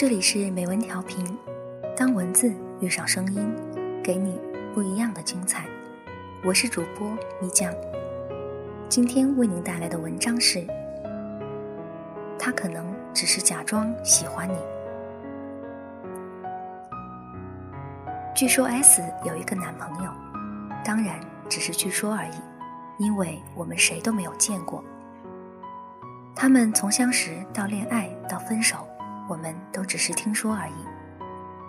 这里是美文调频，当文字遇上声音，给你不一样的精彩。我是主播米酱，今天为您带来的文章是：他可能只是假装喜欢你。据说 S 有一个男朋友，当然只是据说而已，因为我们谁都没有见过。他们从相识到恋爱到分手。我们都只是听说而已。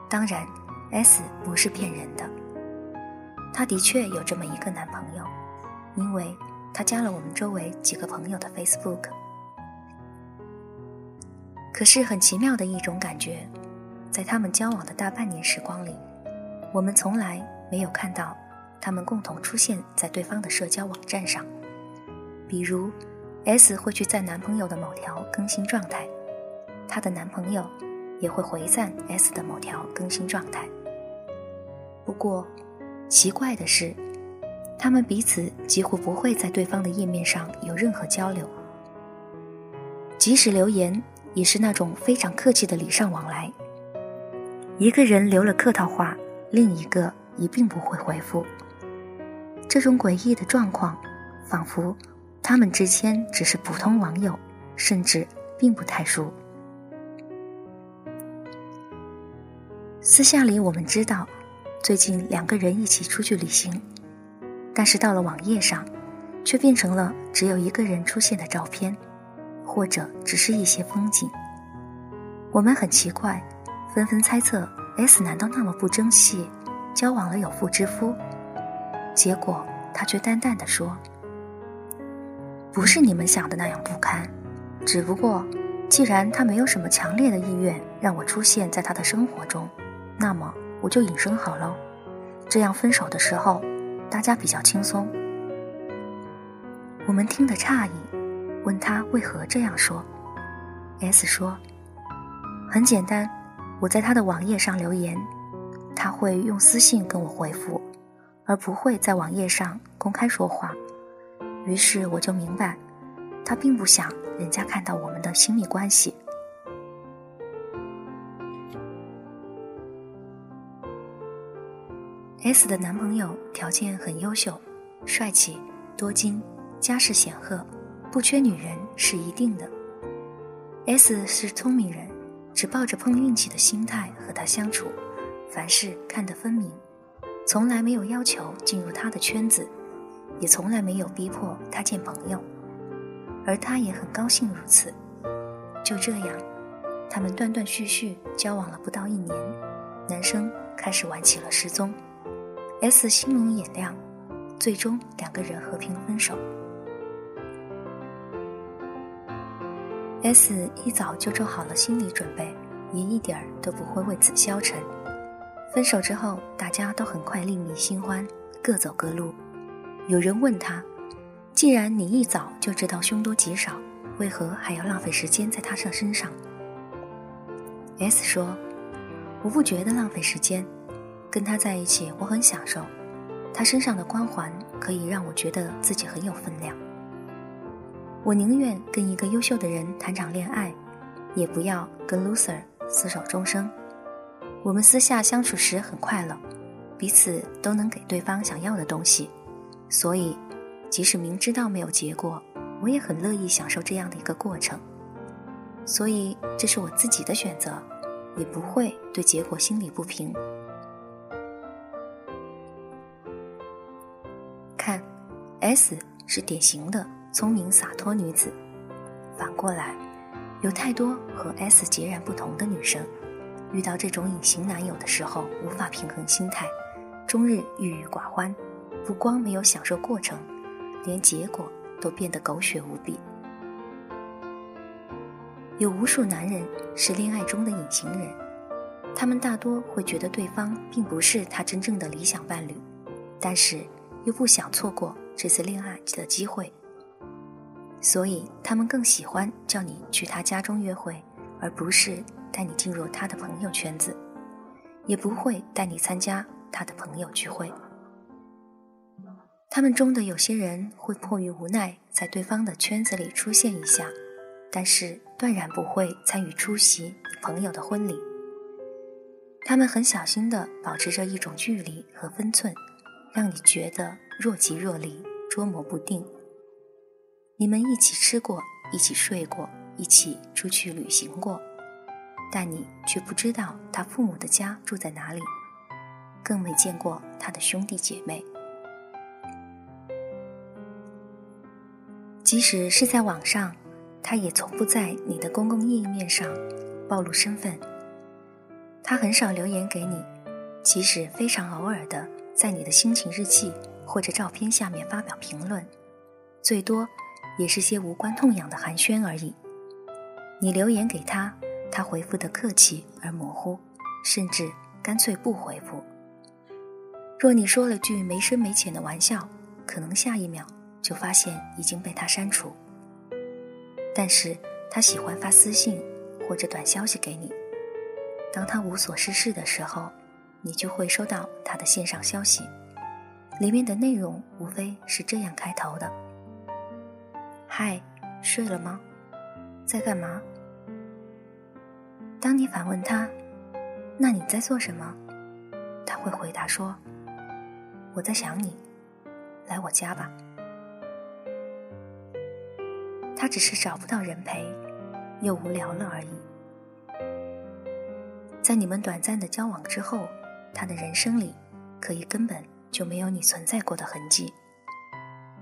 当然，S 不是骗人的，她的确有这么一个男朋友，因为她加了我们周围几个朋友的 Facebook。可是很奇妙的一种感觉，在他们交往的大半年时光里，我们从来没有看到他们共同出现在对方的社交网站上。比如，S 会去在男朋友的某条更新状态。她的男朋友也会回赞 S 的某条更新状态。不过，奇怪的是，他们彼此几乎不会在对方的页面上有任何交流，即使留言也是那种非常客气的礼尚往来。一个人留了客套话，另一个也并不会回复。这种诡异的状况，仿佛他们之间只是普通网友，甚至并不太熟。私下里，我们知道，最近两个人一起出去旅行，但是到了网页上，却变成了只有一个人出现的照片，或者只是一些风景。我们很奇怪，纷纷猜测 S 难道那么不争气，交往了有妇之夫？结果他却淡淡的说：“不是你们想的那样不堪，只不过，既然他没有什么强烈的意愿让我出现在他的生活中。”那么我就隐身好了，这样分手的时候，大家比较轻松。我们听得诧异，问他为何这样说。S 说：“很简单，我在他的网页上留言，他会用私信跟我回复，而不会在网页上公开说话。于是我就明白，他并不想人家看到我们的亲密关系。” S 的男朋友条件很优秀，帅气、多金，家世显赫，不缺女人是一定的。S 是聪明人，只抱着碰运气的心态和他相处，凡事看得分明，从来没有要求进入他的圈子，也从来没有逼迫他见朋友，而他也很高兴如此。就这样，他们断断续续交往了不到一年，男生开始玩起了失踪。S 心明眼亮，最终两个人和平分手。S 一早就做好了心理准备，也一点儿都不会为此消沉。分手之后，大家都很快另觅新欢，各走各路。有人问他：“既然你一早就知道凶多吉少，为何还要浪费时间在他的身上？”S 说：“我不觉得浪费时间。”跟他在一起，我很享受，他身上的光环可以让我觉得自己很有分量。我宁愿跟一个优秀的人谈场恋爱，也不要跟 loser 厮守终生。我们私下相处时很快乐，彼此都能给对方想要的东西，所以即使明知道没有结果，我也很乐意享受这样的一个过程。所以这是我自己的选择，也不会对结果心里不平。S 是典型的聪明洒脱女子，反过来，有太多和 S 截然不同的女生，遇到这种隐形男友的时候无法平衡心态，终日郁郁寡欢，不光没有享受过程，连结果都变得狗血无比。有无数男人是恋爱中的隐形人，他们大多会觉得对方并不是他真正的理想伴侣，但是又不想错过。这次恋爱的机会，所以他们更喜欢叫你去他家中约会，而不是带你进入他的朋友圈子，也不会带你参加他的朋友聚会。他们中的有些人会迫于无奈在对方的圈子里出现一下，但是断然不会参与出席朋友的婚礼。他们很小心地保持着一种距离和分寸，让你觉得若即若离、捉摸不定。你们一起吃过，一起睡过，一起出去旅行过，但你却不知道他父母的家住在哪里，更没见过他的兄弟姐妹。即使是在网上，他也从不在你的公共页面上暴露身份。他很少留言给你，即使非常偶尔的在你的心情日记或者照片下面发表评论，最多也是些无关痛痒的寒暄而已。你留言给他，他回复的客气而模糊，甚至干脆不回复。若你说了句没深没浅的玩笑，可能下一秒就发现已经被他删除。但是他喜欢发私信或者短消息给你。当他无所事事的时候，你就会收到他的线上消息，里面的内容无非是这样开头的：“嗨，睡了吗？在干嘛？”当你反问他：“那你在做什么？”他会回答说：“我在想你，来我家吧。”他只是找不到人陪，又无聊了而已。在你们短暂的交往之后，他的人生里可以根本就没有你存在过的痕迹，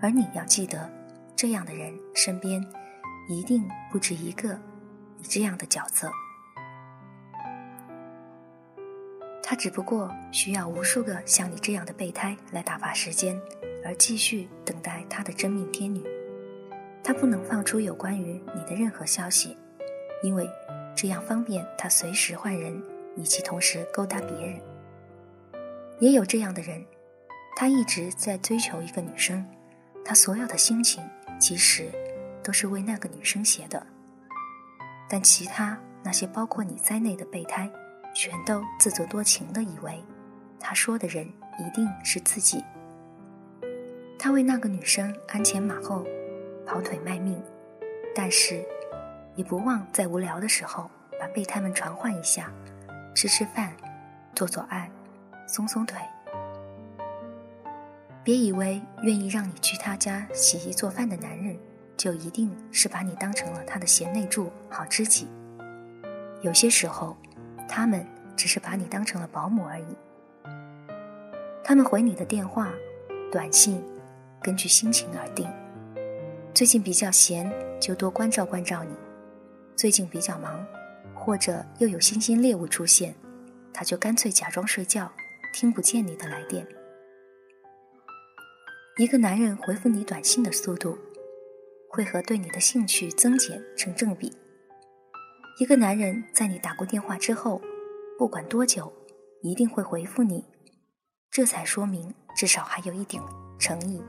而你要记得，这样的人身边一定不止一个你这样的角色。他只不过需要无数个像你这样的备胎来打发时间，而继续等待他的真命天女。他不能放出有关于你的任何消息，因为这样方便他随时换人。以及同时勾搭别人，也有这样的人，他一直在追求一个女生，他所有的心情其实都是为那个女生写的，但其他那些包括你在内的备胎，全都自作多情的以为，他说的人一定是自己。他为那个女生鞍前马后，跑腿卖命，但是也不忘在无聊的时候把备胎们传唤一下。吃吃饭，做做爱，松松腿。别以为愿意让你去他家洗衣做饭的男人，就一定是把你当成了他的贤内助、好知己。有些时候，他们只是把你当成了保姆而已。他们回你的电话、短信，根据心情而定。最近比较闲，就多关照关照你；最近比较忙。或者又有新兴猎物出现，他就干脆假装睡觉，听不见你的来电。一个男人回复你短信的速度，会和对你的兴趣增减成正比。一个男人在你打过电话之后，不管多久，一定会回复你，这才说明至少还有一点诚意。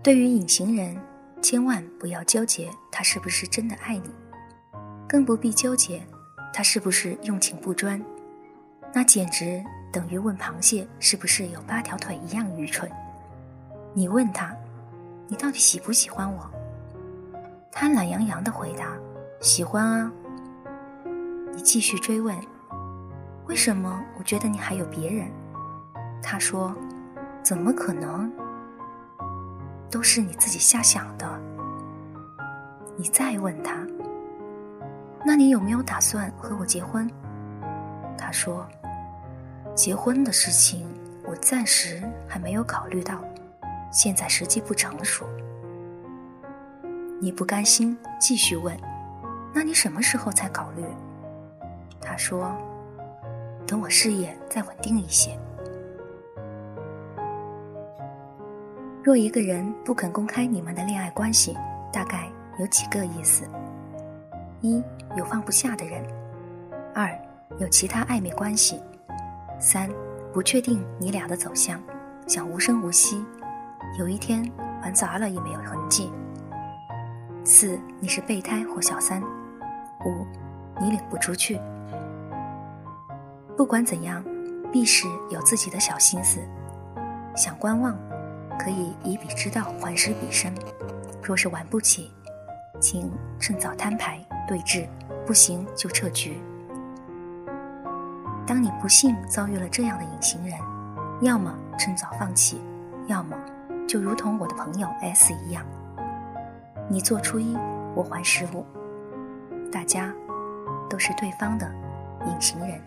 对于隐形人，千万不要纠结他是不是真的爱你。更不必纠结，他是不是用情不专，那简直等于问螃蟹是不是有八条腿一样愚蠢。你问他，你到底喜不喜欢我？他懒洋洋的回答，喜欢啊。你继续追问，为什么我觉得你还有别人？他说，怎么可能？都是你自己瞎想的。你再问他。那你有没有打算和我结婚？他说：“结婚的事情我暂时还没有考虑到，现在时机不成熟。”你不甘心，继续问：“那你什么时候才考虑？”他说：“等我事业再稳定一些。”若一个人不肯公开你们的恋爱关系，大概有几个意思。一有放不下的人，二有其他暧昧关系，三不确定你俩的走向，想无声无息，有一天玩砸了也没有痕迹。四你是备胎或小三，五你领不出去。不管怎样，必是有自己的小心思，想观望，可以以彼之道还施彼身。若是玩不起。请趁早摊牌对峙，不行就撤局。当你不幸遭遇了这样的隐形人，要么趁早放弃，要么就如同我的朋友 S 一样，你做初一，我还十五，大家都是对方的隐形人。